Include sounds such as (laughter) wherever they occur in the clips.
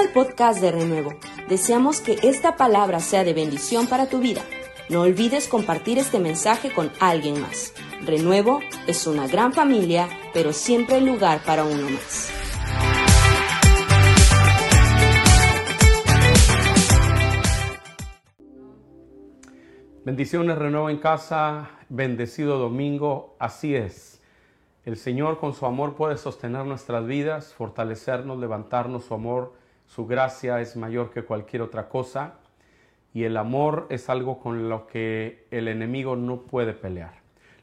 al podcast de Renuevo. Deseamos que esta palabra sea de bendición para tu vida. No olvides compartir este mensaje con alguien más. Renuevo es una gran familia, pero siempre lugar para uno más. Bendiciones, renuevo en casa, bendecido domingo, así es. El Señor con su amor puede sostener nuestras vidas, fortalecernos, levantarnos, su amor, su gracia es mayor que cualquier otra cosa y el amor es algo con lo que el enemigo no puede pelear.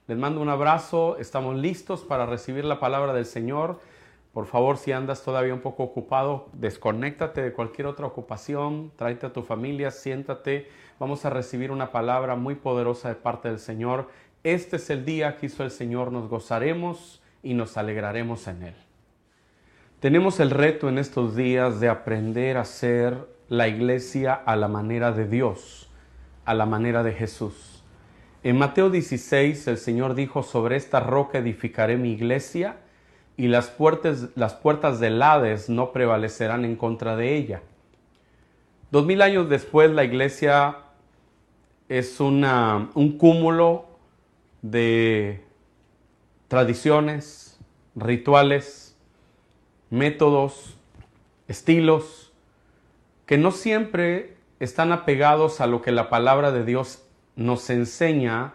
Les mando un abrazo, estamos listos para recibir la palabra del Señor. Por favor, si andas todavía un poco ocupado, desconéctate de cualquier otra ocupación, tráete a tu familia, siéntate. Vamos a recibir una palabra muy poderosa de parte del Señor. Este es el día que hizo el Señor, nos gozaremos y nos alegraremos en Él. Tenemos el reto en estos días de aprender a ser la iglesia a la manera de Dios, a la manera de Jesús. En Mateo 16 el Señor dijo, sobre esta roca edificaré mi iglesia y las puertas, las puertas del Hades no prevalecerán en contra de ella. Dos mil años después la iglesia es un cúmulo de tradiciones, rituales, métodos, estilos, que no siempre están apegados a lo que la palabra de Dios nos enseña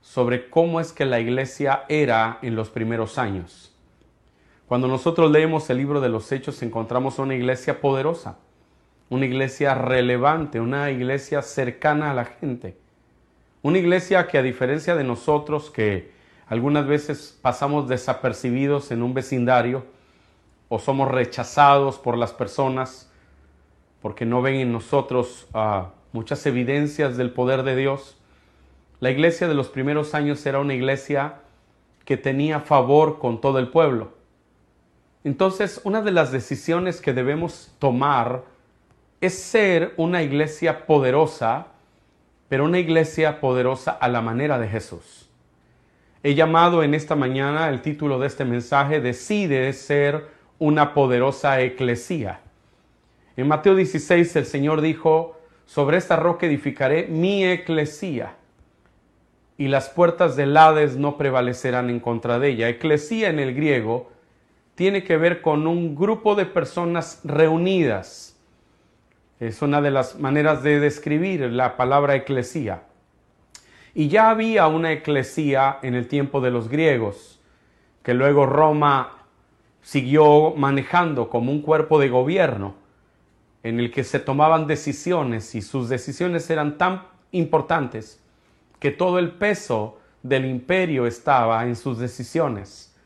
sobre cómo es que la iglesia era en los primeros años. Cuando nosotros leemos el libro de los Hechos encontramos una iglesia poderosa, una iglesia relevante, una iglesia cercana a la gente, una iglesia que a diferencia de nosotros que algunas veces pasamos desapercibidos en un vecindario o somos rechazados por las personas porque no ven en nosotros uh, muchas evidencias del poder de Dios, la iglesia de los primeros años era una iglesia que tenía favor con todo el pueblo. Entonces, una de las decisiones que debemos tomar es ser una iglesia poderosa, pero una iglesia poderosa a la manera de Jesús. He llamado en esta mañana el título de este mensaje, Decide ser una poderosa eclesía. En Mateo 16 el Señor dijo, sobre esta roca edificaré mi eclesía y las puertas del Hades no prevalecerán en contra de ella. Eclesía en el griego tiene que ver con un grupo de personas reunidas. Es una de las maneras de describir la palabra eclesía. Y ya había una eclesía en el tiempo de los griegos, que luego Roma siguió manejando como un cuerpo de gobierno, en el que se tomaban decisiones y sus decisiones eran tan importantes que todo el peso del imperio estaba en sus decisiones.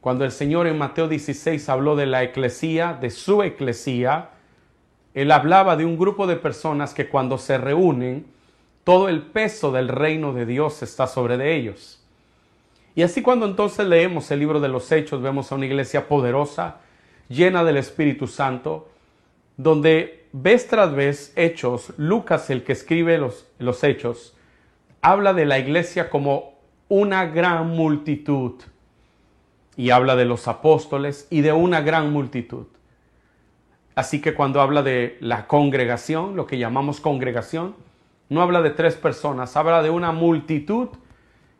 Cuando el Señor en Mateo 16 habló de la eclesía, de su eclesía, Él hablaba de un grupo de personas que cuando se reúnen, todo el peso del reino de Dios está sobre de ellos. Y así cuando entonces leemos el libro de los Hechos, vemos a una iglesia poderosa, llena del Espíritu Santo, donde vez tras vez Hechos, Lucas el que escribe los, los Hechos, habla de la iglesia como una gran multitud y habla de los apóstoles y de una gran multitud. Así que cuando habla de la congregación, lo que llamamos congregación, no habla de tres personas, habla de una multitud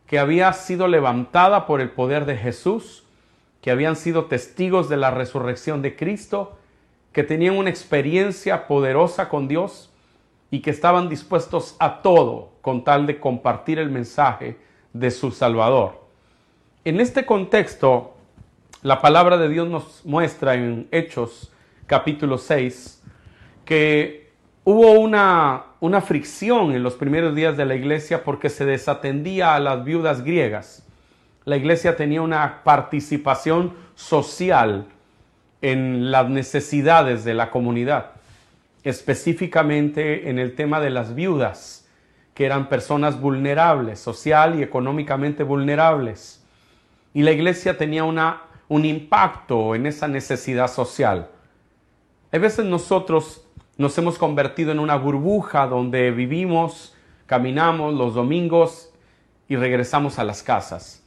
que había sido levantada por el poder de Jesús, que habían sido testigos de la resurrección de Cristo, que tenían una experiencia poderosa con Dios y que estaban dispuestos a todo con tal de compartir el mensaje de su Salvador. En este contexto, la palabra de Dios nos muestra en Hechos capítulo 6 que hubo una, una fricción en los primeros días de la iglesia porque se desatendía a las viudas griegas. La iglesia tenía una participación social en las necesidades de la comunidad, específicamente en el tema de las viudas, que eran personas vulnerables, social y económicamente vulnerables y la iglesia tenía una, un impacto en esa necesidad social. A veces nosotros nos hemos convertido en una burbuja donde vivimos, caminamos los domingos y regresamos a las casas.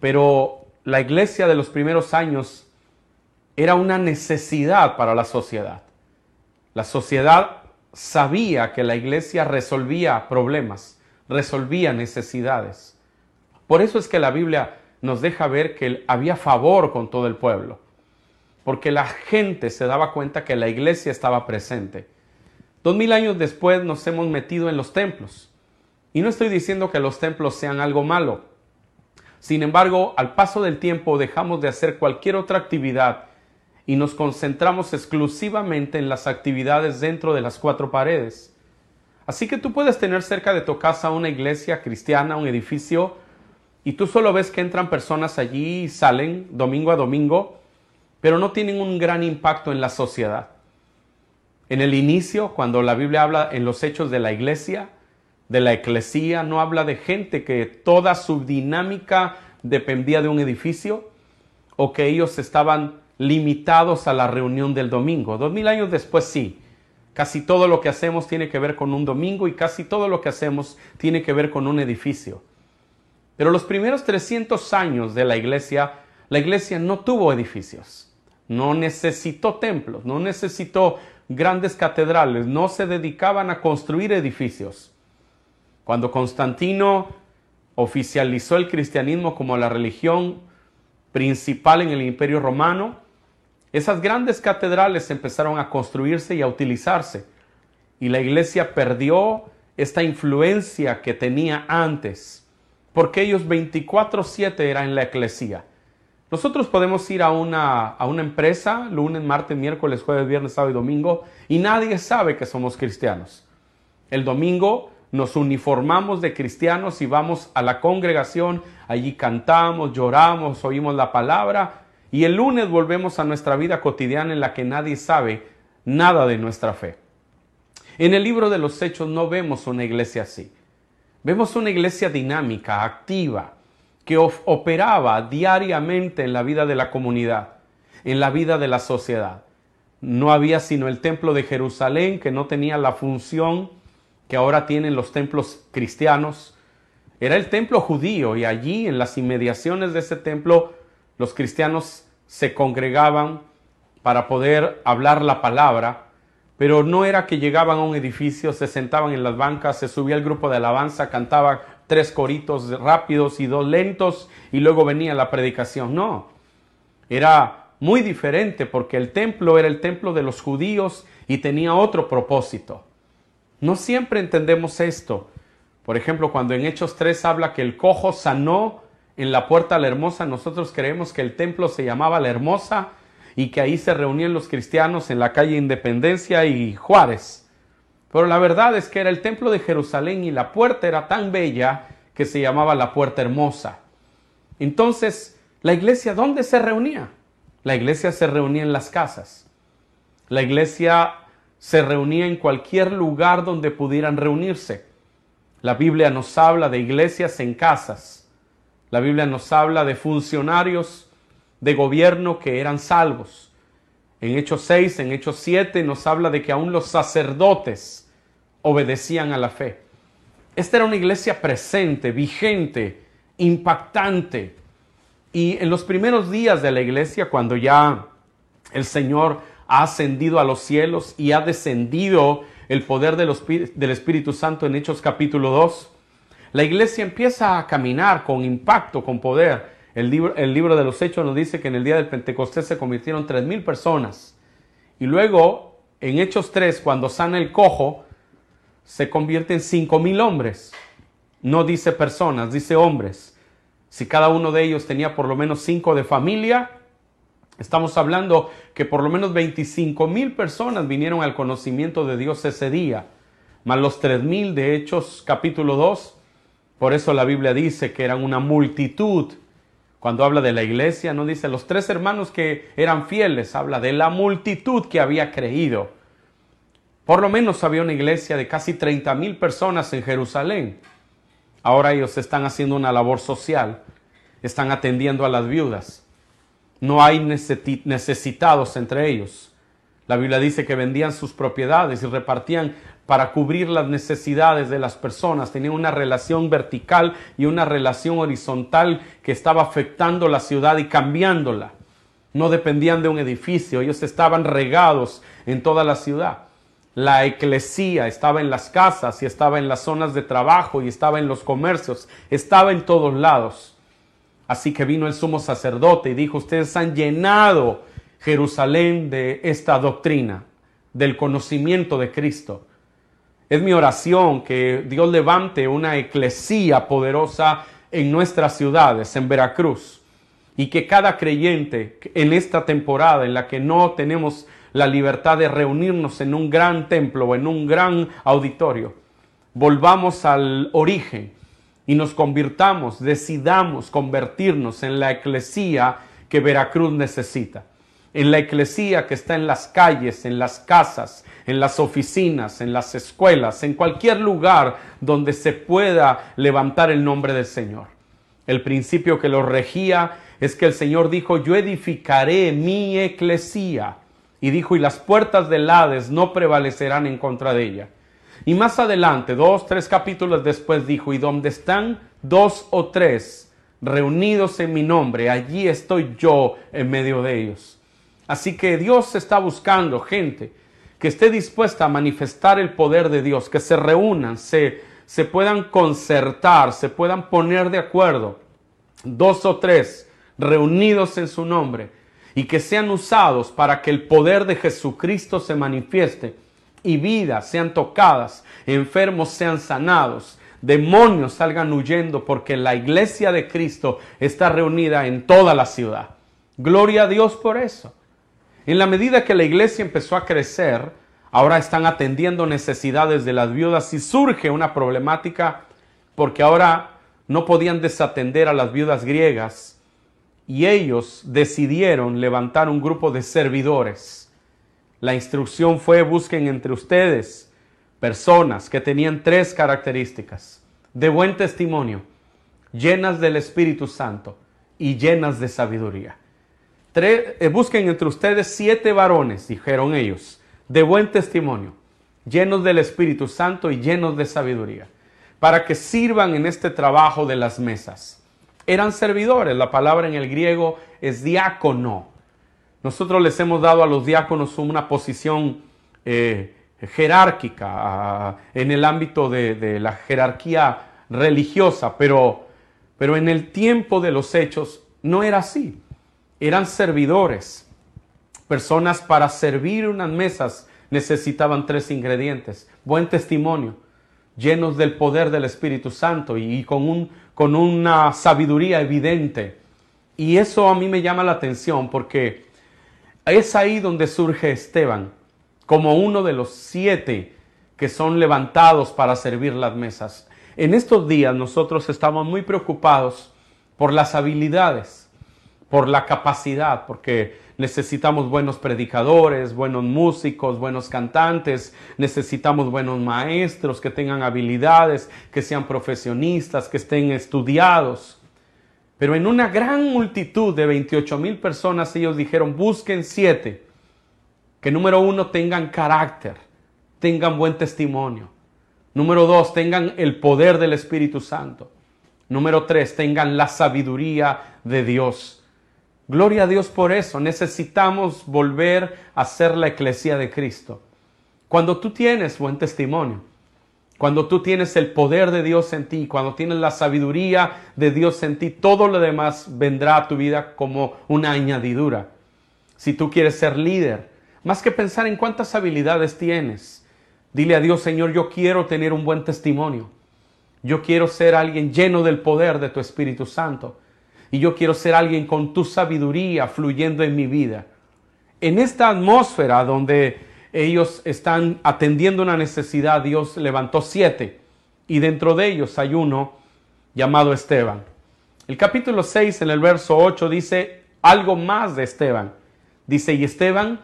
Pero la iglesia de los primeros años era una necesidad para la sociedad. La sociedad sabía que la iglesia resolvía problemas, resolvía necesidades. Por eso es que la Biblia nos deja ver que había favor con todo el pueblo, porque la gente se daba cuenta que la iglesia estaba presente. Dos mil años después nos hemos metido en los templos. Y no estoy diciendo que los templos sean algo malo. Sin embargo, al paso del tiempo dejamos de hacer cualquier otra actividad y nos concentramos exclusivamente en las actividades dentro de las cuatro paredes. Así que tú puedes tener cerca de tu casa una iglesia cristiana, un edificio, y tú solo ves que entran personas allí y salen domingo a domingo, pero no tienen un gran impacto en la sociedad. En el inicio, cuando la Biblia habla en los hechos de la iglesia, de la eclesía, no habla de gente que toda su dinámica dependía de un edificio o que ellos estaban limitados a la reunión del domingo. Dos mil años después sí, casi todo lo que hacemos tiene que ver con un domingo y casi todo lo que hacemos tiene que ver con un edificio. Pero los primeros 300 años de la iglesia, la iglesia no tuvo edificios, no necesitó templos, no necesitó grandes catedrales, no se dedicaban a construir edificios. Cuando Constantino oficializó el cristianismo como la religión principal en el imperio romano, esas grandes catedrales empezaron a construirse y a utilizarse. Y la iglesia perdió esta influencia que tenía antes, porque ellos 24/7 eran la iglesia. Nosotros podemos ir a una, a una empresa lunes, martes, miércoles, jueves, viernes, sábado y domingo y nadie sabe que somos cristianos. El domingo nos uniformamos de cristianos y vamos a la congregación, allí cantamos, lloramos, oímos la palabra y el lunes volvemos a nuestra vida cotidiana en la que nadie sabe nada de nuestra fe. En el libro de los Hechos no vemos una iglesia así. Vemos una iglesia dinámica, activa, que operaba diariamente en la vida de la comunidad, en la vida de la sociedad. No había sino el templo de Jerusalén que no tenía la función que ahora tienen los templos cristianos. Era el templo judío y allí en las inmediaciones de ese templo los cristianos se congregaban para poder hablar la palabra, pero no era que llegaban a un edificio, se sentaban en las bancas, se subía el grupo de alabanza, cantaba tres coritos rápidos y dos lentos y luego venía la predicación. No, era muy diferente porque el templo era el templo de los judíos y tenía otro propósito. No siempre entendemos esto. Por ejemplo, cuando en Hechos 3 habla que el cojo sanó en la puerta la hermosa, nosotros creemos que el templo se llamaba la hermosa y que ahí se reunían los cristianos en la calle Independencia y Juárez. Pero la verdad es que era el templo de Jerusalén y la puerta era tan bella que se llamaba la puerta hermosa. Entonces, ¿la iglesia dónde se reunía? La iglesia se reunía en las casas. La iglesia se reunía en cualquier lugar donde pudieran reunirse. La Biblia nos habla de iglesias en casas la Biblia nos habla de funcionarios de gobierno que eran salvos. En Hechos 6, en Hechos 7 nos habla de que aún los sacerdotes obedecían a la fe. Esta era una iglesia presente, vigente, impactante. Y en los primeros días de la iglesia, cuando ya el Señor ha ascendido a los cielos y ha descendido el poder del Espíritu Santo en Hechos capítulo 2, la iglesia empieza a caminar con impacto, con poder. El libro, el libro de los Hechos nos dice que en el día del Pentecostés se convirtieron tres mil personas. Y luego, en Hechos 3, cuando sana el cojo, se convierten cinco mil hombres. No dice personas, dice hombres. Si cada uno de ellos tenía por lo menos cinco de familia, estamos hablando que por lo menos 25 mil personas vinieron al conocimiento de Dios ese día. Más los tres mil de Hechos capítulo 2 por eso la Biblia dice que eran una multitud. Cuando habla de la iglesia, no dice los tres hermanos que eran fieles, habla de la multitud que había creído. Por lo menos había una iglesia de casi 30 mil personas en Jerusalén. Ahora ellos están haciendo una labor social, están atendiendo a las viudas. No hay necesitados entre ellos. La Biblia dice que vendían sus propiedades y repartían para cubrir las necesidades de las personas. Tenían una relación vertical y una relación horizontal que estaba afectando la ciudad y cambiándola. No dependían de un edificio, ellos estaban regados en toda la ciudad. La eclesía estaba en las casas y estaba en las zonas de trabajo y estaba en los comercios, estaba en todos lados. Así que vino el sumo sacerdote y dijo, ustedes han llenado Jerusalén de esta doctrina, del conocimiento de Cristo. Es mi oración que Dios levante una eclesía poderosa en nuestras ciudades, en Veracruz, y que cada creyente en esta temporada en la que no tenemos la libertad de reunirnos en un gran templo o en un gran auditorio, volvamos al origen y nos convirtamos, decidamos convertirnos en la eclesía que Veracruz necesita, en la eclesía que está en las calles, en las casas, en las oficinas, en las escuelas, en cualquier lugar donde se pueda levantar el nombre del Señor. El principio que lo regía es que el Señor dijo, yo edificaré mi eclesía. Y dijo, y las puertas del Hades no prevalecerán en contra de ella. Y más adelante, dos, tres capítulos después dijo, y donde están dos o tres reunidos en mi nombre, allí estoy yo en medio de ellos. Así que Dios está buscando gente que esté dispuesta a manifestar el poder de Dios, que se reúnan, se, se puedan concertar, se puedan poner de acuerdo, dos o tres reunidos en su nombre, y que sean usados para que el poder de Jesucristo se manifieste y vidas sean tocadas, enfermos sean sanados, demonios salgan huyendo, porque la iglesia de Cristo está reunida en toda la ciudad. Gloria a Dios por eso. En la medida que la iglesia empezó a crecer, ahora están atendiendo necesidades de las viudas y surge una problemática porque ahora no podían desatender a las viudas griegas y ellos decidieron levantar un grupo de servidores. La instrucción fue busquen entre ustedes personas que tenían tres características de buen testimonio, llenas del Espíritu Santo y llenas de sabiduría. Eh, busquen entre ustedes siete varones, dijeron ellos, de buen testimonio, llenos del Espíritu Santo y llenos de sabiduría, para que sirvan en este trabajo de las mesas. Eran servidores, la palabra en el griego es diácono. Nosotros les hemos dado a los diáconos una posición eh, jerárquica en el ámbito de, la jerarquía religiosa, pero, pero en el tiempo de los hechos no era así eran servidores. Personas para servir unas mesas necesitaban tres ingredientes. Buen testimonio, llenos del poder del Espíritu Santo y, con, un, con una sabiduría evidente. Y eso a mí me llama la atención porque es ahí donde surge Esteban, como uno de los siete que son levantados para servir las mesas. En estos días nosotros estamos muy preocupados por las habilidades por la capacidad, porque necesitamos buenos predicadores, buenos músicos, buenos cantantes, necesitamos buenos maestros que tengan habilidades, que sean profesionistas, que estén estudiados. Pero en una gran multitud de 28 mil personas ellos dijeron, busquen siete, que número uno tengan carácter, tengan buen testimonio. Número dos, tengan el poder del Espíritu Santo. Número tres, tengan la sabiduría de Dios. Gloria a Dios por eso. Necesitamos volver a ser la iglesia de Cristo. Cuando tú tienes buen testimonio, cuando tú tienes el poder de Dios en ti, cuando tienes la sabiduría de Dios en ti, todo lo demás vendrá a tu vida como una añadidura. Si tú quieres ser líder, más que pensar en cuántas habilidades tienes, dile a Dios, Señor, yo quiero tener un buen testimonio. Yo quiero ser alguien lleno del poder de tu Espíritu Santo y yo quiero ser alguien con tu sabiduría fluyendo en mi vida. En esta atmósfera donde ellos están atendiendo una necesidad, Dios levantó siete y dentro de ellos hay uno llamado Esteban. El capítulo 6 en el verso 8 dice algo más de Esteban. Dice, y Esteban,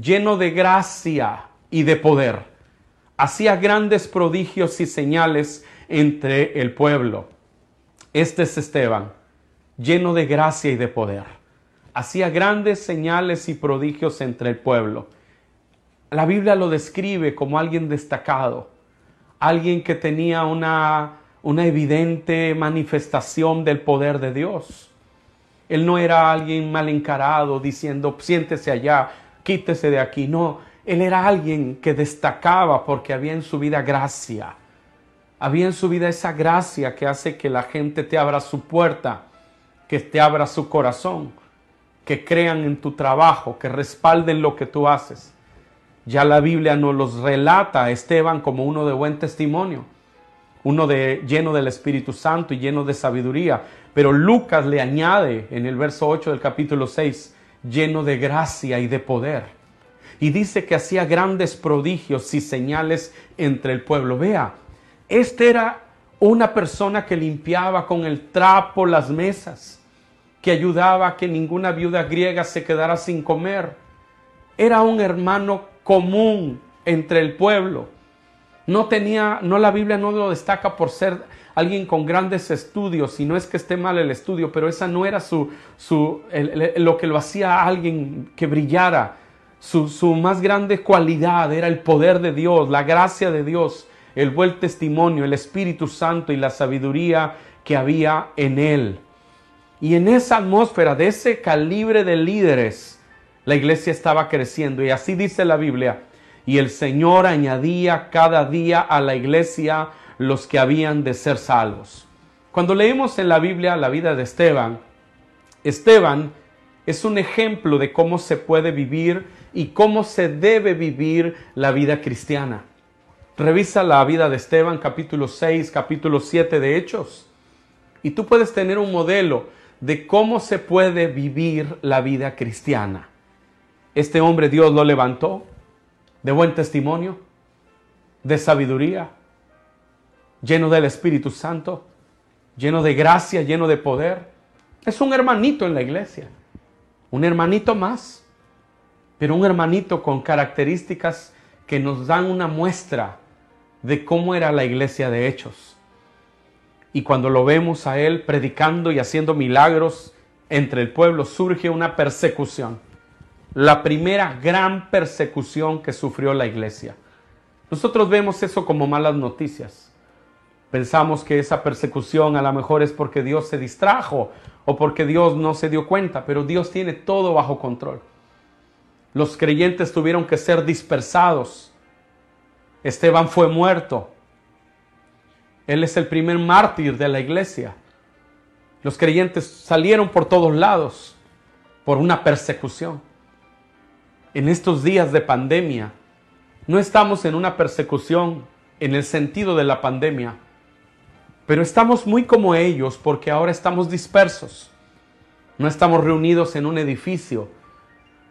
lleno de gracia y de poder, hacía grandes prodigios y señales entre el pueblo. Este es Esteban lleno de gracia y de poder. Hacía grandes señales y prodigios entre el pueblo. La Biblia lo describe como alguien destacado, alguien que tenía una, una evidente manifestación del poder de Dios. Él no era alguien mal encarado diciendo, siéntese allá, quítese de aquí. No, Él era alguien que destacaba porque había en su vida gracia. Había en su vida esa gracia que hace que la gente te abra su puerta, que te abra su corazón, que crean en tu trabajo, que respalden lo que tú haces. Ya la Biblia nos los relata a Esteban como uno de buen testimonio, uno de lleno del Espíritu Santo y lleno de sabiduría. Pero Lucas le añade en el verso 8 del capítulo 6, lleno de gracia y de poder y dice que hacía grandes prodigios y señales entre el pueblo. Vea, este era una persona que limpiaba con el trapo las mesas, que ayudaba a que ninguna viuda griega se quedara sin comer. Era un hermano común entre el pueblo. No tenía, no la Biblia no lo destaca por ser alguien con grandes estudios, y no es que esté mal el estudio, pero esa no era su, su lo que lo hacía alguien que brillara su, más grande cualidad era el poder de Dios, la gracia de Dios, el buen testimonio, el Espíritu Santo y la sabiduría que había en él. Y en esa atmósfera de ese calibre de líderes, la iglesia estaba creciendo. Y así dice la Biblia. Y el Señor añadía cada día a la iglesia los que habían de ser salvos. Cuando leemos en la Biblia la vida de Esteban, Esteban es un ejemplo de cómo se puede vivir y cómo se debe vivir la vida cristiana. Revisa la vida de Esteban, capítulo 6, capítulo 7 de Hechos. Y tú puedes tener un modelo de cómo se puede vivir la vida cristiana. Este hombre Dios lo levantó de buen testimonio, de sabiduría, lleno del Espíritu Santo, lleno de gracia, lleno de poder. Es un hermanito en la iglesia, un hermanito más pero un hermanito con características que nos dan una muestra de cómo era la iglesia de Hechos. Y cuando lo vemos a él predicando y haciendo milagros entre el pueblo, surge una persecución. La primera gran persecución que sufrió la iglesia. Nosotros vemos eso como malas noticias. Pensamos que esa persecución a lo mejor es porque Dios se distrajo o porque Dios no se dio cuenta, pero Dios tiene todo bajo control los creyentes tuvieron que ser dispersados. Esteban fue muerto. Él es el primer mártir de la iglesia. Los creyentes salieron por todos lados por una persecución. En estos días de pandemia, no estamos en una persecución en el sentido de la pandemia, pero estamos muy como ellos porque ahora estamos dispersos. No estamos reunidos en un edificio,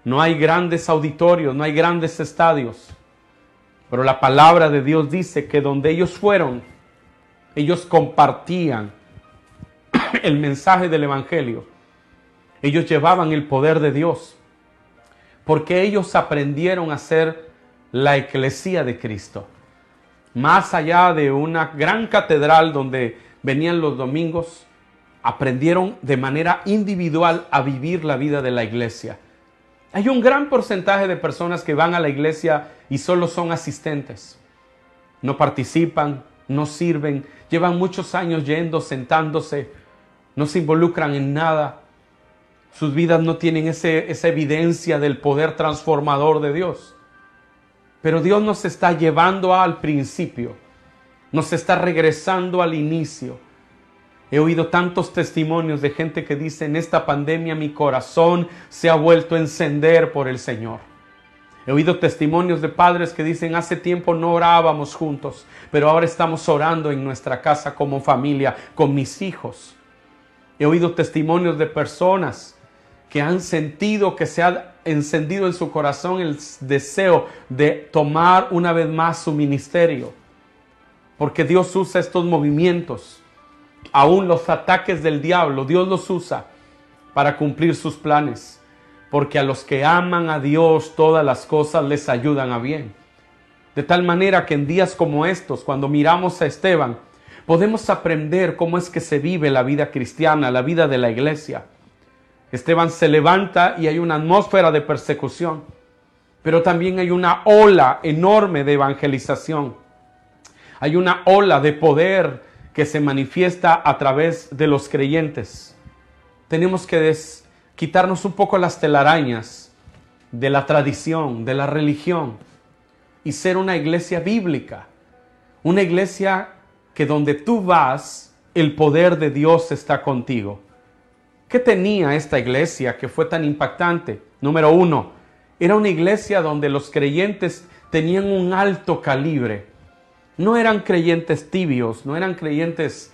no hay grandes auditorios, no hay grandes estadios. Pero la palabra de Dios dice que donde ellos fueron, ellos compartían (clears throat) el mensaje del Evangelio. Ellos llevaban el poder de Dios. Porque ellos aprendieron a ser la eclesía de Cristo. Más allá de una gran catedral donde venían los domingos, aprendieron de manera individual a vivir la vida de la iglesia. Hay un gran porcentaje de personas que van a la iglesia y solo son asistentes. No participan, no sirven, llevan muchos años yendo, sentándose, no se involucran en nada. Sus vidas no tienen esa evidencia del poder transformador de Dios. Pero Dios nos está llevando al principio, nos está regresando al inicio. He oído tantos testimonios de gente que dice, en esta pandemia mi corazón se ha vuelto a encender por el Señor. He oído testimonios de padres que dicen, hace tiempo no orábamos juntos, pero ahora estamos orando en nuestra casa como familia, con mis hijos. He oído testimonios de personas que han sentido que se ha encendido en su corazón el deseo de tomar una vez más su ministerio, porque Dios usa estos movimientos aún los ataques del diablo, Dios los usa para cumplir sus planes, porque a los que aman a Dios todas las cosas les ayudan a bien. De tal manera que en días como estos, cuando miramos a Esteban, podemos aprender cómo es que se vive la vida cristiana, la vida de la iglesia. Esteban se levanta y hay una atmósfera de persecución, pero también hay una ola enorme de evangelización. Hay una ola de poder que se manifiesta a través de los creyentes. Tenemos que quitarnos un poco las telarañas de la tradición, de la religión, y ser una iglesia bíblica, una iglesia que donde tú vas, el poder de Dios está contigo. ¿Qué tenía esta iglesia que fue tan impactante? Número uno, era una iglesia donde los creyentes tenían un alto calibre. No eran creyentes tibios, no eran creyentes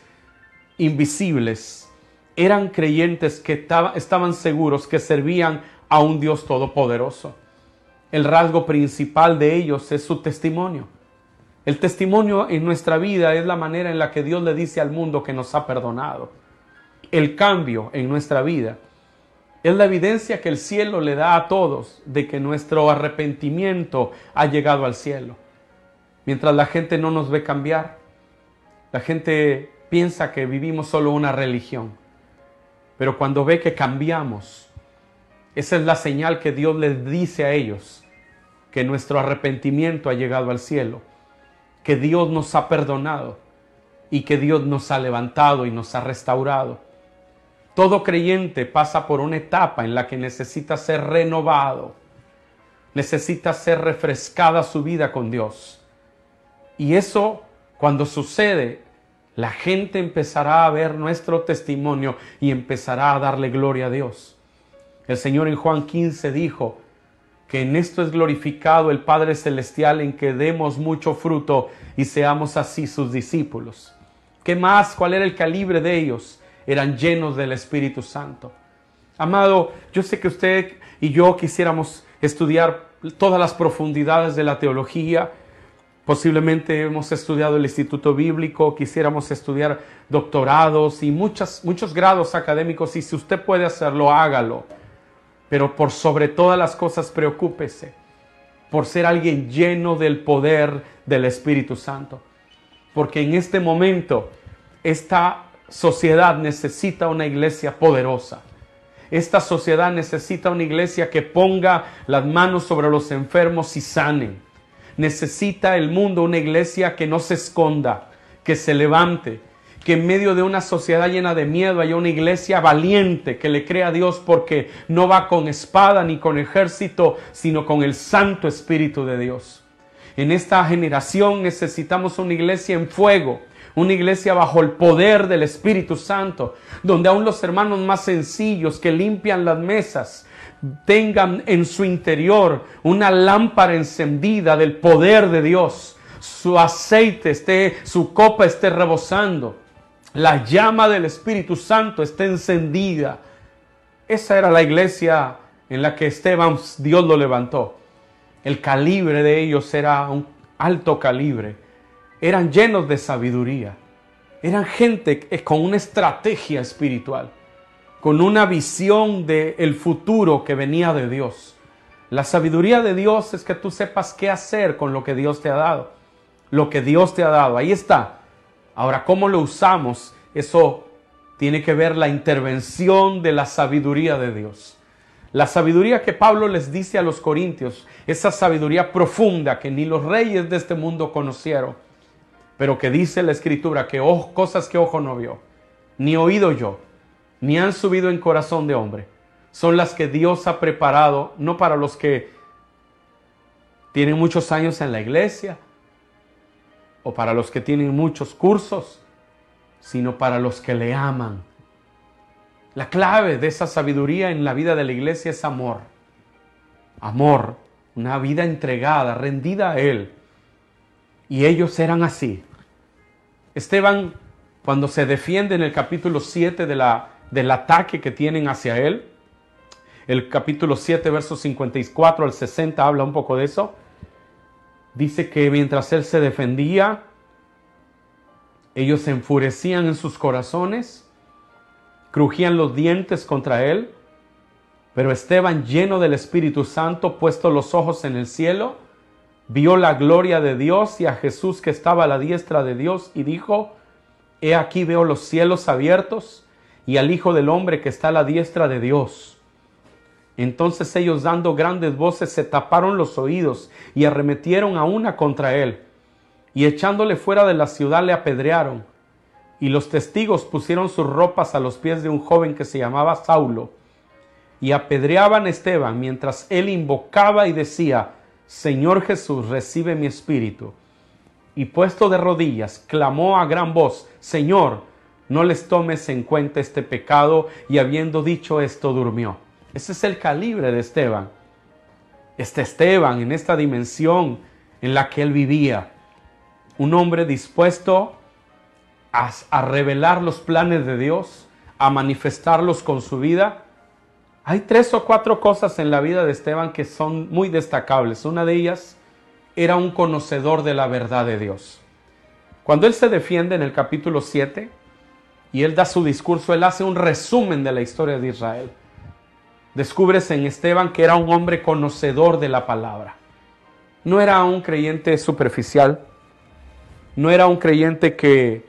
invisibles, eran creyentes que estaban seguros que servían a un Dios todopoderoso. El rasgo principal de ellos es su testimonio. El testimonio en nuestra vida es la manera en la que Dios le dice al mundo que nos ha perdonado. El cambio en nuestra vida es la evidencia que el cielo le da a todos de que nuestro arrepentimiento ha llegado al cielo. Mientras la gente no nos ve cambiar, la gente piensa que vivimos solo una religión. Pero cuando ve que cambiamos, esa es la señal que Dios les dice a ellos, que nuestro arrepentimiento ha llegado al cielo, que Dios nos ha perdonado y que Dios nos ha levantado y nos ha restaurado. Todo creyente pasa por una etapa en la que necesita ser renovado, necesita ser refrescada su vida con Dios. Y eso, cuando sucede, la gente empezará a ver nuestro testimonio y empezará a darle gloria a Dios. El Señor en Juan 15 dijo que en esto es glorificado el Padre Celestial en que demos mucho fruto y seamos así sus discípulos. ¿Qué más? ¿Cuál era el calibre de ellos? eran llenos del Espíritu Santo. Amado, yo sé que usted y yo quisiéramos estudiar todas las profundidades de la teología. Posiblemente hemos estudiado el Instituto Bíblico, quisiéramos estudiar doctorados y muchos grados académicos y si usted puede hacerlo, hágalo. Pero por sobre todas las cosas, preocúpese por ser alguien lleno del poder del Espíritu Santo. Porque en este momento esta sociedad necesita una iglesia poderosa. Esta sociedad necesita una iglesia que ponga las manos sobre los enfermos y sanen. Necesita el mundo una iglesia que no se esconda, que se levante, que en medio de una sociedad llena de miedo haya una iglesia valiente que le crea a Dios porque no va con espada ni con ejército, sino con el Santo Espíritu de Dios. En esta generación necesitamos una iglesia en fuego, una iglesia bajo el poder del Espíritu Santo, donde aún los hermanos más sencillos que limpian las mesas tengan en su interior una lámpara encendida del poder de Dios. Su aceite esté, su copa esté rebosando. La llama del Espíritu Santo esté encendida. Esa era la iglesia en la que Esteban Dios lo levantó. El calibre de ellos era un alto calibre eran llenos de sabiduría. Eran gente con una estrategia espiritual, con una visión del el futuro que venía de Dios. La sabiduría de Dios es que tú sepas qué hacer con lo que Dios te ha dado. Lo que Dios te ha dado, ahí está. Ahora, ¿cómo lo usamos? Eso tiene que ver la intervención de la sabiduría de Dios. La sabiduría que Pablo les dice a los corintios, esa sabiduría profunda que ni los reyes de este mundo conocieron pero que dice la escritura que cosas que ojo no vio, ni oído yo, ni han subido en corazón de hombre, son las que Dios ha preparado, no para los que tienen muchos años en la iglesia, o para los que tienen muchos cursos, sino para los que le aman. La clave de esa sabiduría en la vida de la iglesia es amor. Amor, una vida entregada, rendida a Él. Y ellos eran así. Esteban, cuando se defiende en el capítulo 7 de la, del ataque que tienen hacia él, el capítulo 7, versos 54 al 60 habla un poco de eso. Dice que mientras él se defendía, ellos se enfurecían en sus corazones, crujían los dientes contra él, pero Esteban, lleno del Espíritu Santo, puesto los ojos en el cielo, vio la gloria de Dios y a Jesús que estaba a la diestra de Dios y dijo, He aquí veo los cielos abiertos y al Hijo del Hombre que está a la diestra de Dios. Entonces ellos dando grandes voces se taparon los oídos y arremetieron a una contra él y echándole fuera de la ciudad le apedrearon. Y los testigos pusieron sus ropas a los pies de un joven que se llamaba Saulo y apedreaban a Esteban mientras él invocaba y decía, Señor Jesús, recibe mi espíritu. Y puesto de rodillas, clamó a gran voz, Señor, no les tomes en cuenta este pecado, y habiendo dicho esto, durmió. Ese es el calibre de Esteban. Este Esteban, en esta dimensión en la que él vivía, un hombre dispuesto a, revelar los planes de Dios, a manifestarlos con su vida, hay tres o cuatro cosas en la vida de Esteban que son muy destacables. Una de ellas era un conocedor de la verdad de Dios. Cuando él se defiende en el capítulo 7 y él da su discurso, él hace un resumen de la historia de Israel. Descubres en Esteban que era un hombre conocedor de la palabra. No era un creyente superficial, no era un creyente que,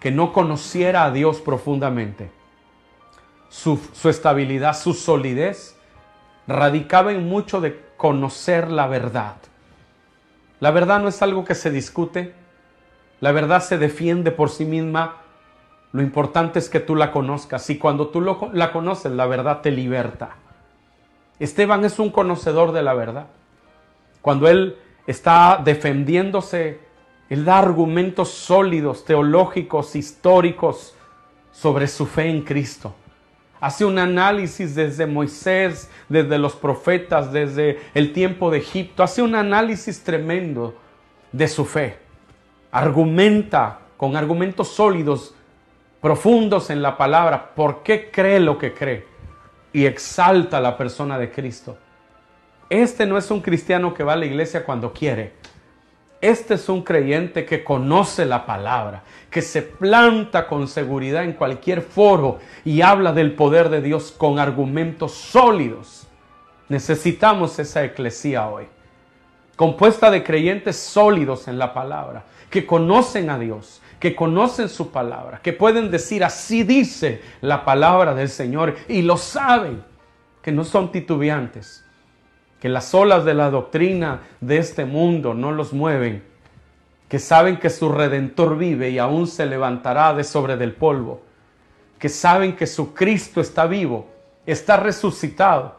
que no conociera a Dios profundamente su, estabilidad, su solidez, radicaba en mucho de conocer la verdad. La verdad no es algo que se discute, la verdad se defiende por sí misma. Lo importante es que tú la conozcas y cuando tú la conoces, la verdad te liberta. Esteban es un conocedor de la verdad. Cuando él está defendiéndose, él da argumentos sólidos, teológicos, históricos sobre su fe en Cristo. Hace un análisis desde Moisés, desde los profetas, desde el tiempo de Egipto. Hace un análisis tremendo de su fe. Argumenta con argumentos sólidos, profundos en la palabra, por qué cree lo que cree. Y exalta a la persona de Cristo. Este no es un cristiano que va a la iglesia cuando quiere. Este es un creyente que conoce la palabra, que se planta con seguridad en cualquier foro y habla del poder de Dios con argumentos sólidos. Necesitamos esa eclesía hoy, compuesta de creyentes sólidos en la palabra, que conocen a Dios, que conocen su palabra, que pueden decir así dice la palabra del Señor y lo saben, que no son titubeantes, que las olas de la doctrina de este mundo no los mueven, que saben que su redentor vive y aún se levantará de sobre del polvo, que saben que su Cristo está vivo, está resucitado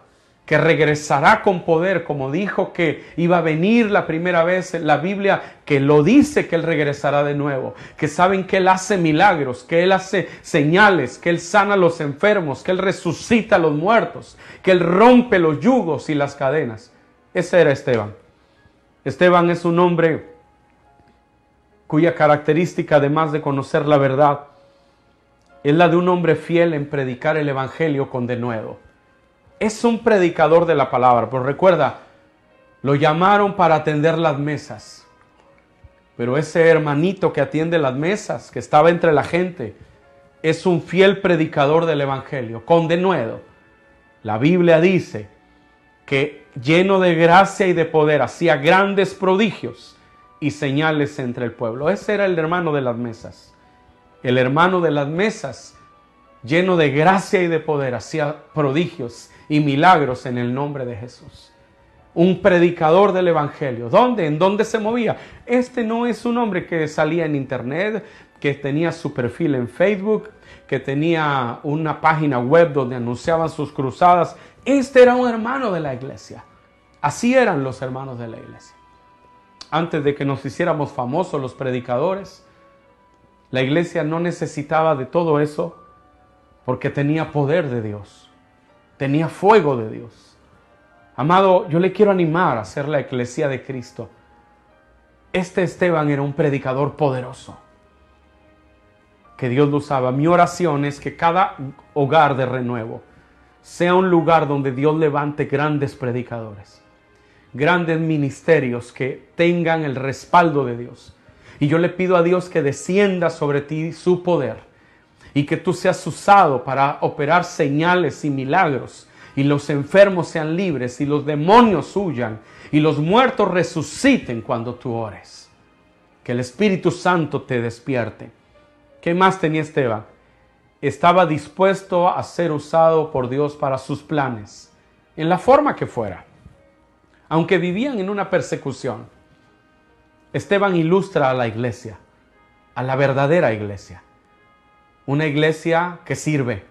que regresará con poder, como dijo que iba a venir la primera vez, la Biblia que lo dice que Él regresará de nuevo, que saben que Él hace milagros, que Él hace señales, que Él sana a los enfermos, que Él resucita a los muertos, que Él rompe los yugos y las cadenas. Ese era Esteban. Esteban es un hombre cuya característica, además de conocer la verdad, es la de un hombre fiel en predicar el Evangelio con denuedo es un predicador de la palabra, pero recuerda, lo llamaron para atender las mesas. Pero ese hermanito que atiende las mesas, que estaba entre la gente, es un fiel predicador del Evangelio, con denuedo. La Biblia dice que lleno de gracia y de poder hacía grandes prodigios y señales entre el pueblo. Ese era el hermano de las mesas. El hermano de las mesas, lleno de gracia y de poder, hacía prodigios y milagros en el nombre de Jesús. Un predicador del Evangelio. ¿Dónde? ¿En dónde se movía? Este no es un hombre que salía en internet, que tenía su perfil en Facebook, que tenía una página web donde anunciaban sus cruzadas. Este era un hermano de la iglesia. Así eran los hermanos de la iglesia. Antes de que nos hiciéramos famosos los predicadores, la iglesia no necesitaba de todo eso porque tenía poder de Dios tenía fuego de Dios. Amado, yo le quiero animar a ser la iglesia de Cristo. Este Esteban era un predicador poderoso que Dios lo usaba. Mi oración es que cada hogar de renuevo sea un lugar donde Dios levante grandes predicadores, grandes ministerios que tengan el respaldo de Dios. Y yo le pido a Dios que descienda sobre ti su poder y que tú seas usado para operar señales y milagros y los enfermos sean libres y los demonios huyan y los muertos resuciten cuando tú ores. Que el Espíritu Santo te despierte. ¿Qué más tenía Esteban? Estaba dispuesto a ser usado por Dios para sus planes, en la forma que fuera. Aunque vivían en una persecución, Esteban ilustra a la iglesia, a la verdadera iglesia una iglesia que sirve.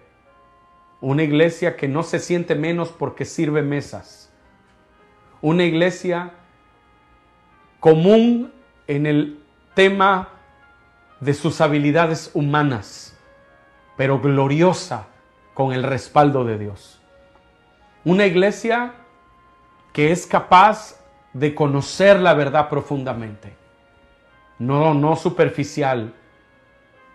Una iglesia que no se siente menos porque sirve mesas. Una iglesia común en el tema de sus habilidades humanas, pero gloriosa con el respaldo de Dios. Una iglesia que es capaz de conocer la verdad profundamente, no, no superficial,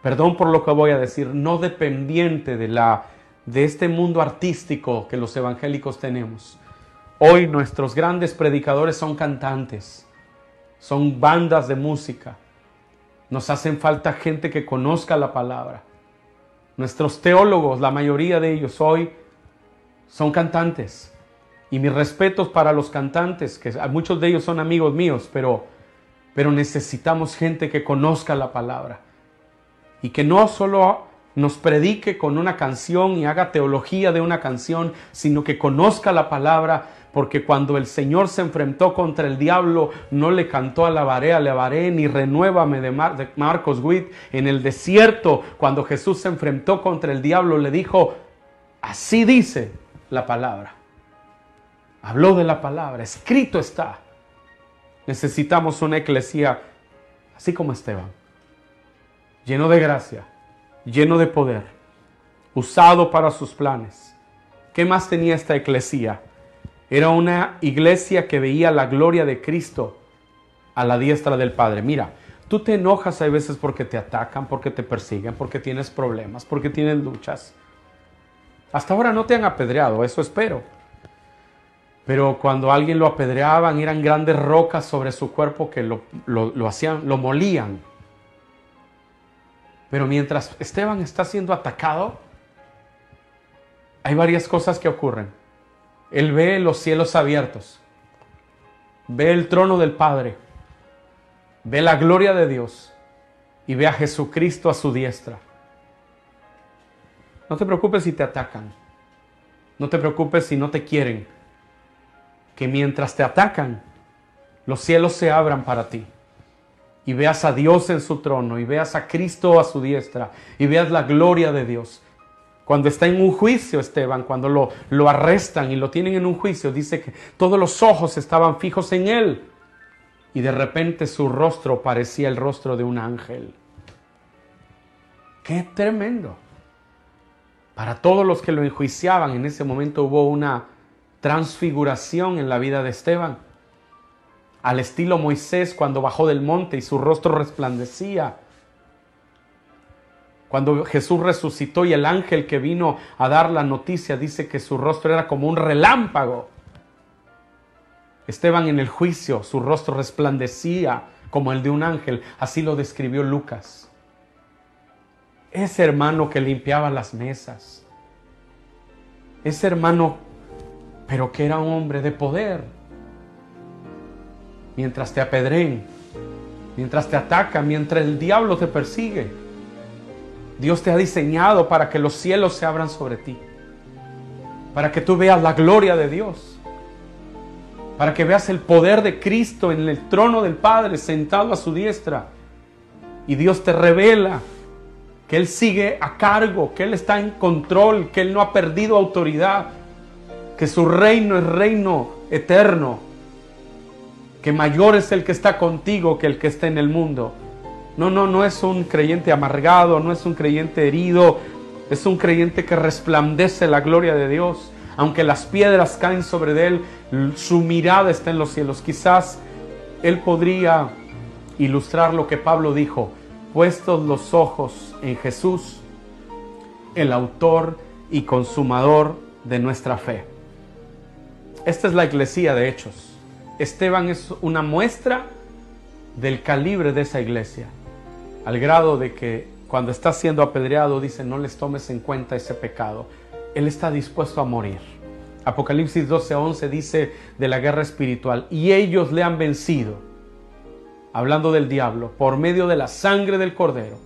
perdón por lo que voy a decir, no dependiente de, la, de este mundo artístico que los evangélicos tenemos. Hoy nuestros grandes predicadores son cantantes, son bandas de música. Nos hacen falta gente que conozca la palabra. Nuestros teólogos, la mayoría de ellos hoy, son cantantes. Y mis respetos para los cantantes, que muchos de ellos son amigos míos, pero, pero necesitamos gente que conozca la palabra. Y que no solo nos predique con una canción y haga teología de una canción, sino que conozca la palabra, porque cuando el Señor se enfrentó contra el diablo, no le cantó alabaré, alabaré, ni renuévame de, de Marcos Witt. En el desierto, cuando Jesús se enfrentó contra el diablo, le dijo, así dice la palabra. Habló de la palabra, escrito está. Necesitamos una iglesia así como Esteban, lleno de gracia, lleno de poder, usado para sus planes. ¿Qué más tenía esta iglesia? Era una iglesia que veía la gloria de Cristo a la diestra del Padre. Mira, tú te enojas a veces porque te atacan, porque te persiguen, porque tienes problemas, porque tienes luchas. Hasta ahora no te han apedreado, eso espero. Pero cuando alguien lo apedreaban, eran grandes rocas sobre su cuerpo que lo, lo hacían, lo molían. Pero mientras Esteban está siendo atacado, hay varias cosas que ocurren. Él ve los cielos abiertos, ve el trono del Padre, ve la gloria de Dios y ve a Jesucristo a su diestra. No te preocupes si te atacan. No te preocupes si no te quieren. Que mientras te atacan, los cielos se abran para ti. Y veas a Dios en su trono, y veas a Cristo a su diestra, y veas la gloria de Dios. Cuando está en un juicio, Esteban, cuando lo, lo arrestan y lo tienen en un juicio, dice que todos los ojos estaban fijos en él. Y de repente su rostro parecía el rostro de un ángel. ¡Qué tremendo! Para todos los que lo enjuiciaban, en ese momento hubo una transfiguración en la vida de Esteban. Al estilo Moisés cuando bajó del monte y su rostro resplandecía. Cuando Jesús resucitó y el ángel que vino a dar la noticia dice que su rostro era como un relámpago. Esteban en el juicio, su rostro resplandecía como el de un ángel. Así lo describió Lucas ese hermano que limpiaba las mesas, ese hermano, pero que era un hombre de poder. Mientras te apedreen, mientras te atacan, mientras el diablo te persigue, Dios te ha diseñado para que los cielos se abran sobre ti, para que tú veas la gloria de Dios, para que veas el poder de Cristo en el trono del Padre sentado a su diestra. Y Dios te revela que Él sigue a cargo, que Él está en control, que Él no ha perdido autoridad, que su reino es reino eterno, que mayor es el que está contigo que el que está en el mundo. No, no, no es un creyente amargado, no es un creyente herido, es un creyente que resplandece la gloria de Dios. Aunque las piedras caen sobre él, su mirada está en los cielos. Quizás él podría ilustrar lo que Pablo dijo, puestos los ojos en Jesús, el autor y consumador de nuestra fe. Esta es la iglesia de Hechos. Esteban es una muestra del calibre de esa iglesia, al grado de que cuando está siendo apedreado dice, no les tomes en cuenta ese pecado. Él está dispuesto a morir. Apocalipsis 12:11 dice de la guerra espiritual, y ellos le han vencido hablando del diablo, por medio de la sangre del cordero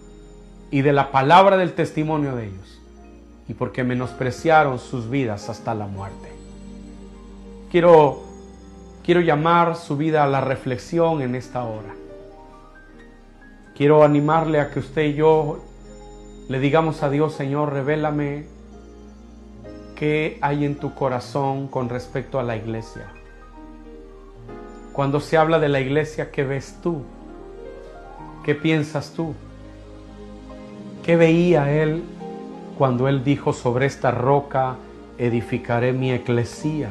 y de la palabra del testimonio de ellos, y porque menospreciaron sus vidas hasta la muerte. Quiero, quiero llamar su vida a la reflexión en esta hora. Quiero animarle a que usted y yo le digamos a Dios, Señor, revélame qué hay en tu corazón con respecto a la iglesia Cuando se habla de la iglesia, ¿qué ves tú? ¿Qué piensas tú? ¿Qué veía él cuando él dijo sobre esta roca edificaré mi eclesía?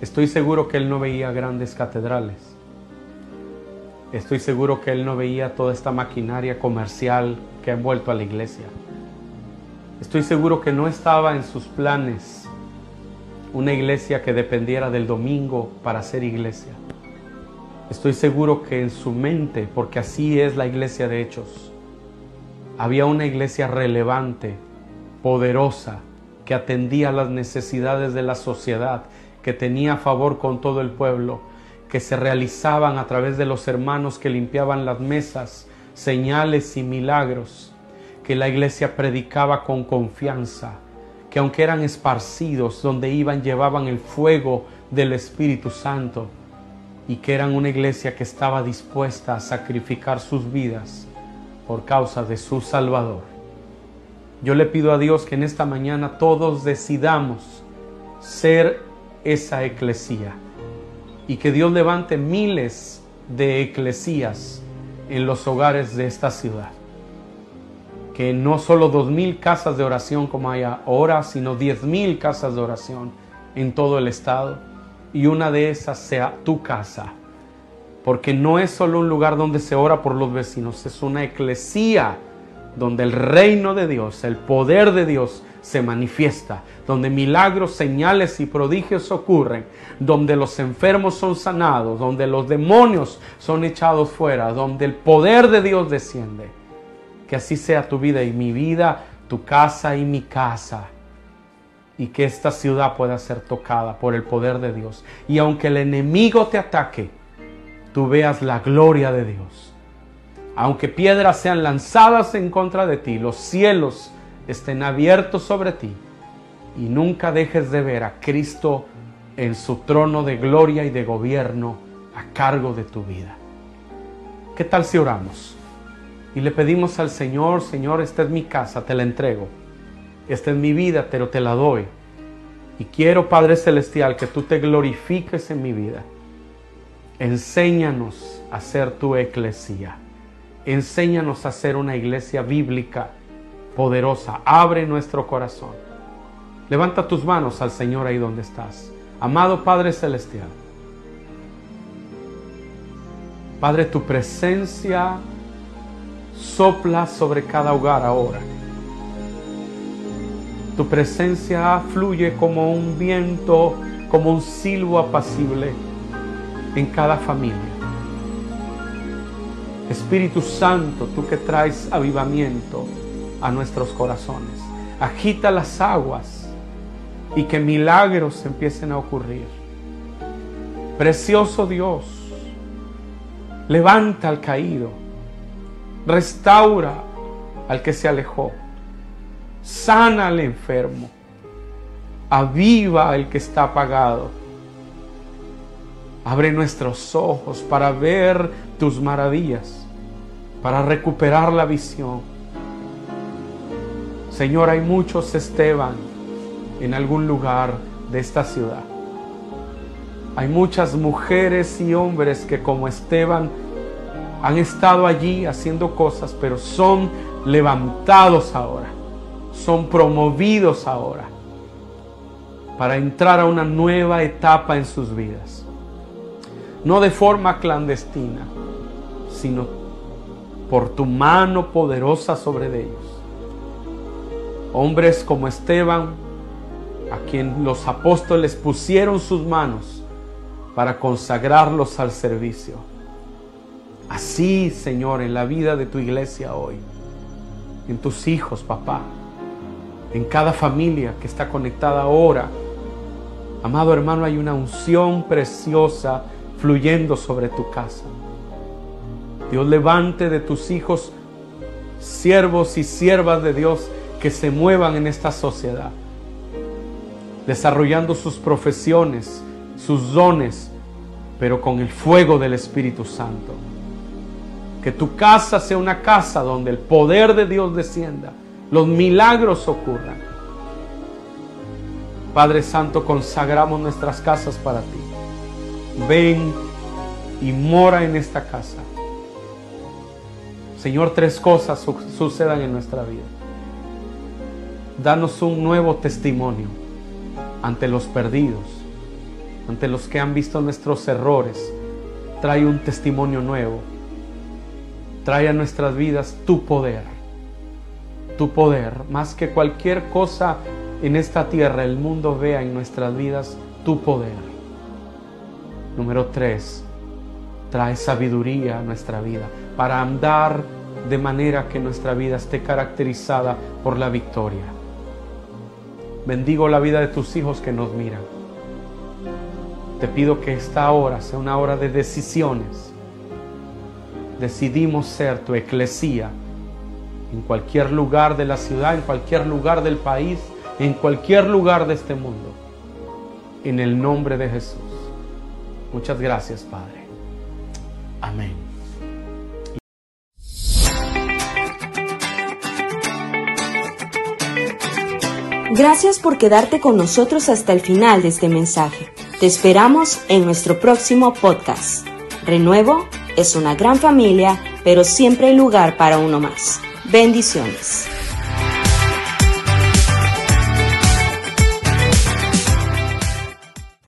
Estoy seguro que él no veía grandes catedrales. Estoy seguro que él no veía toda esta maquinaria comercial que ha envuelto a la iglesia. Estoy seguro que no estaba en sus planes una iglesia que dependiera del domingo para ser iglesia. Estoy seguro que en su mente, porque así es la iglesia de hechos, había una iglesia relevante, poderosa, que atendía las necesidades de la sociedad, que tenía favor con todo el pueblo, que se realizaban a través de los hermanos que limpiaban las mesas, señales y milagros, que la iglesia predicaba con confianza, que aunque eran esparcidos, donde iban llevaban el fuego del Espíritu Santo, y que eran una iglesia que estaba dispuesta a sacrificar sus vidas por causa de su Salvador. Yo le pido a Dios que en esta mañana todos decidamos ser esa eclesía. Y que Dios levante miles de eclesías en los hogares de esta ciudad. Que no solo dos mil casas de oración como hay ahora, sino diez mil casas de oración en todo el estado. Y una de esas sea tu casa. Porque no es solo un lugar donde se ora por los vecinos, es una eclesía donde el reino de Dios, el poder de Dios se manifiesta, donde milagros, señales y prodigios ocurren, donde los enfermos son sanados, donde los demonios son echados fuera, donde el poder de Dios desciende. Que así sea tu vida y mi vida, tu casa y mi casa. Y que esta ciudad pueda ser tocada por el poder de Dios. Y aunque el enemigo te ataque, tú veas la gloria de Dios. Aunque piedras sean lanzadas en contra de ti, los cielos estén abiertos sobre ti y nunca dejes de ver a Cristo en su trono de gloria y de gobierno a cargo de tu vida. ¿Qué tal si oramos? Y le pedimos al Señor, Señor, esta es mi casa, te la entrego. Esta es mi vida, pero te la doy. Y quiero, Padre Celestial, que tú te glorifiques en mi vida. Enséñanos a ser tu eclesía. Enséñanos a ser una iglesia bíblica poderosa. Abre nuestro corazón. Levanta tus manos al Señor ahí donde estás. Amado Padre Celestial. Padre, tu presencia sopla sobre cada hogar ahora. Tu presencia fluye como un viento, como un silbo apacible en cada familia. Espíritu Santo, tú que traes avivamiento a nuestros corazones, agita las aguas y que milagros empiecen a ocurrir. Precioso Dios, levanta al caído, restaura al que se alejó, sana al enfermo, aviva al que está apagado Abre nuestros ojos para ver tus maravillas, para recuperar la visión. Señor, hay muchos Esteban en algún lugar de esta ciudad. Hay muchas mujeres y hombres que como Esteban han estado allí haciendo cosas, pero son levantados ahora, son promovidos ahora para entrar a una nueva etapa en sus vidas no de forma clandestina, sino por tu mano poderosa sobre ellos. Hombres como Esteban, a quien los apóstoles pusieron sus manos para consagrarlos al servicio. Así, Señor, en la vida de tu iglesia hoy, en tus hijos, papá, en cada familia que está conectada ahora. Amado hermano, hay una unción preciosa fluyendo sobre tu casa. Dios levante de tus hijos siervos y siervas de Dios que se muevan en esta sociedad, desarrollando sus profesiones, sus dones, pero con el fuego del Espíritu Santo. Que tu casa sea una casa donde el poder de Dios descienda, los milagros ocurran. Padre Santo, consagramos nuestras casas para ti ven y mora en esta casa. Señor, tres cosas sucedan en nuestra vida. Danos un nuevo testimonio ante los perdidos, ante los que han visto nuestros errores. Trae un testimonio nuevo. Trae a nuestras vidas tu poder. Tu poder, más que cualquier cosa en esta tierra, el mundo vea en nuestras vidas tu poder. Número tres, trae sabiduría a nuestra vida para andar de manera que nuestra vida esté caracterizada por la victoria. Bendigo la vida de tus hijos que nos miran. Te pido que esta hora sea una hora de decisiones. Decidimos ser tu eclesía en cualquier lugar de la ciudad, en cualquier lugar del país, en cualquier lugar de este mundo. En el nombre de Jesús. Muchas gracias, Padre. Amén. Gracias por quedarte con nosotros hasta el final de este mensaje. Te esperamos en nuestro próximo podcast. Renuevo es una gran familia, pero siempre hay lugar para uno más. Bendiciones.